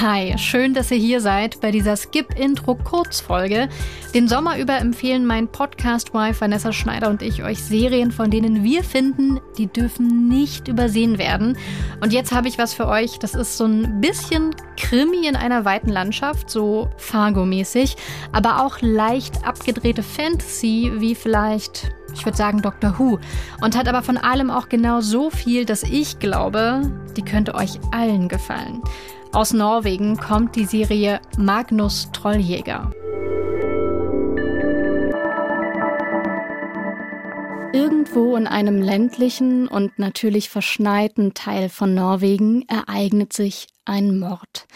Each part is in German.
Hi, schön, dass ihr hier seid bei dieser Skip-Intro-Kurzfolge. Den Sommer über empfehlen mein Podcast-Wife Vanessa Schneider und ich euch Serien, von denen wir finden, die dürfen nicht übersehen werden. Und jetzt habe ich was für euch. Das ist so ein bisschen Krimi in einer weiten Landschaft, so Fargo-mäßig, aber auch leicht abgedrehte Fantasy, wie vielleicht ich würde sagen Doctor Who, und hat aber von allem auch genau so viel, dass ich glaube, die könnte euch allen gefallen. Aus Norwegen kommt die Serie Magnus Trolljäger. Irgendwo in einem ländlichen und natürlich verschneiten Teil von Norwegen ereignet sich ein Mord.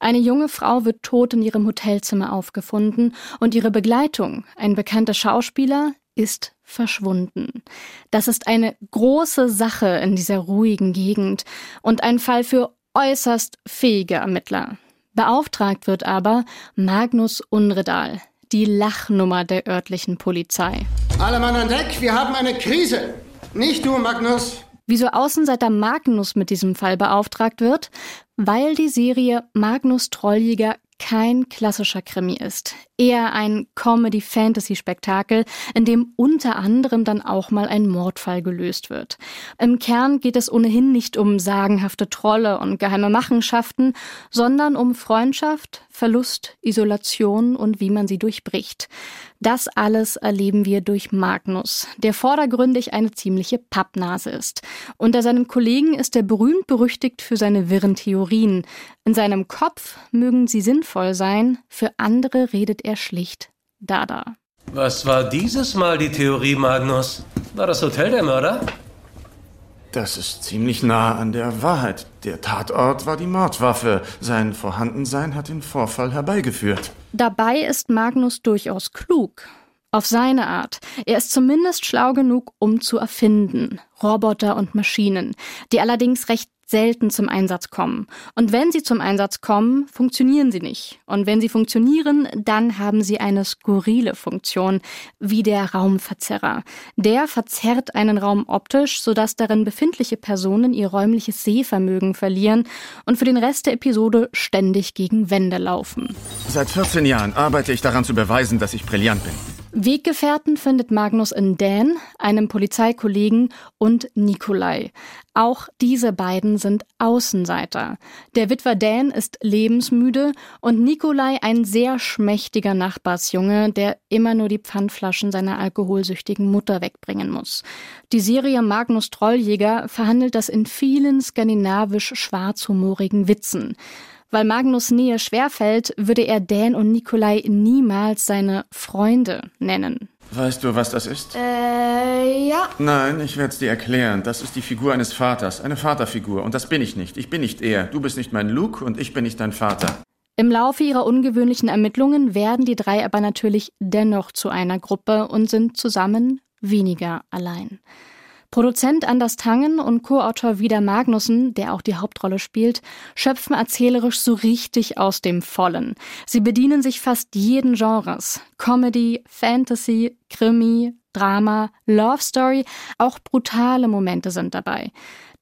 Eine junge Frau wird tot in ihrem Hotelzimmer aufgefunden und ihre Begleitung, ein bekannter Schauspieler, ist verschwunden. Das ist eine große Sache in dieser ruhigen Gegend und ein Fall für äußerst fähige Ermittler. Beauftragt wird aber Magnus Unredal, die Lachnummer der örtlichen Polizei. Alle Mann an Deck, wir haben eine Krise. Nicht du, Magnus. Wieso Außenseiter Magnus mit diesem Fall beauftragt wird? Weil die Serie Magnus Trolljäger kein klassischer Krimi ist. Eher ein Comedy-Fantasy-Spektakel, in dem unter anderem dann auch mal ein Mordfall gelöst wird. Im Kern geht es ohnehin nicht um sagenhafte Trolle und geheime Machenschaften, sondern um Freundschaft, Verlust, Isolation und wie man sie durchbricht. Das alles erleben wir durch Magnus, der vordergründig eine ziemliche Pappnase ist. Unter seinem Kollegen ist er berühmt berüchtigt für seine wirren Theorien. In seinem Kopf mögen sie sinnvoll sein, für andere redet er schlicht Dada. Was war dieses Mal die Theorie, Magnus? War das Hotel der Mörder? Das ist ziemlich nah an der Wahrheit. Der Tatort war die Mordwaffe. Sein Vorhandensein hat den Vorfall herbeigeführt. Dabei ist Magnus durchaus klug. Auf seine Art. Er ist zumindest schlau genug, um zu erfinden. Roboter und Maschinen, die allerdings recht selten zum Einsatz kommen. Und wenn sie zum Einsatz kommen, funktionieren sie nicht. Und wenn sie funktionieren, dann haben sie eine skurrile Funktion, wie der Raumverzerrer. Der verzerrt einen Raum optisch, sodass darin befindliche Personen ihr räumliches Sehvermögen verlieren und für den Rest der Episode ständig gegen Wände laufen. Seit 14 Jahren arbeite ich daran zu beweisen, dass ich brillant bin. Weggefährten findet Magnus in Dan, einem Polizeikollegen, und Nikolai. Auch diese beiden sind Außenseiter. Der Witwer Dan ist lebensmüde und Nikolai ein sehr schmächtiger Nachbarsjunge, der immer nur die Pfandflaschen seiner alkoholsüchtigen Mutter wegbringen muss. Die Serie Magnus Trolljäger verhandelt das in vielen skandinavisch schwarzhumorigen Witzen. Weil Magnus Nähe schwerfällt, würde er Dan und Nikolai niemals seine Freunde nennen. Weißt du, was das ist? Äh, ja. Nein, ich werde es dir erklären. Das ist die Figur eines Vaters, eine Vaterfigur. Und das bin ich nicht. Ich bin nicht er. Du bist nicht mein Luke und ich bin nicht dein Vater. Im Laufe ihrer ungewöhnlichen Ermittlungen werden die drei aber natürlich dennoch zu einer Gruppe und sind zusammen weniger allein. Produzent Anders Tangen und Co-Autor Wieder Magnussen, der auch die Hauptrolle spielt, schöpfen erzählerisch so richtig aus dem Vollen. Sie bedienen sich fast jeden Genres. Comedy, Fantasy, Krimi, Drama, Love Story, auch brutale Momente sind dabei.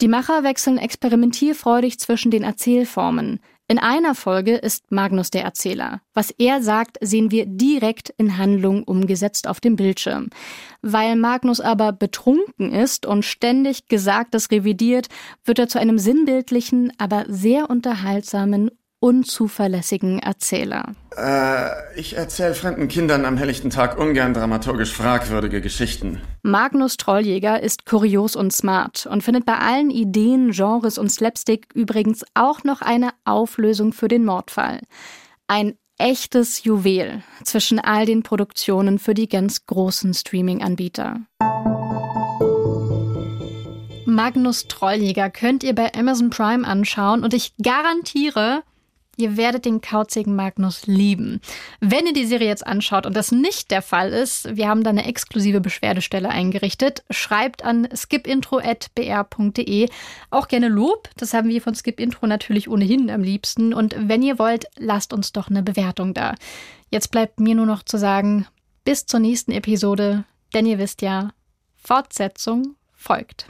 Die Macher wechseln experimentierfreudig zwischen den Erzählformen. In einer Folge ist Magnus der Erzähler. Was er sagt, sehen wir direkt in Handlung umgesetzt auf dem Bildschirm. Weil Magnus aber betrunken ist und ständig Gesagtes revidiert, wird er zu einem sinnbildlichen, aber sehr unterhaltsamen unzuverlässigen Erzähler. Äh, ich erzähle fremden Kindern am helllichten Tag ungern dramaturgisch fragwürdige Geschichten. Magnus Trolljäger ist kurios und smart und findet bei allen Ideen, Genres und Slapstick übrigens auch noch eine Auflösung für den Mordfall. Ein echtes Juwel zwischen all den Produktionen für die ganz großen Streaming-Anbieter. Magnus Trolljäger könnt ihr bei Amazon Prime anschauen und ich garantiere, Ihr werdet den kauzigen Magnus lieben. Wenn ihr die Serie jetzt anschaut und das nicht der Fall ist, wir haben da eine exklusive Beschwerdestelle eingerichtet. Schreibt an skipintro.br.de. Auch gerne Lob. Das haben wir von Skipintro natürlich ohnehin am liebsten. Und wenn ihr wollt, lasst uns doch eine Bewertung da. Jetzt bleibt mir nur noch zu sagen, bis zur nächsten Episode, denn ihr wisst ja, Fortsetzung folgt.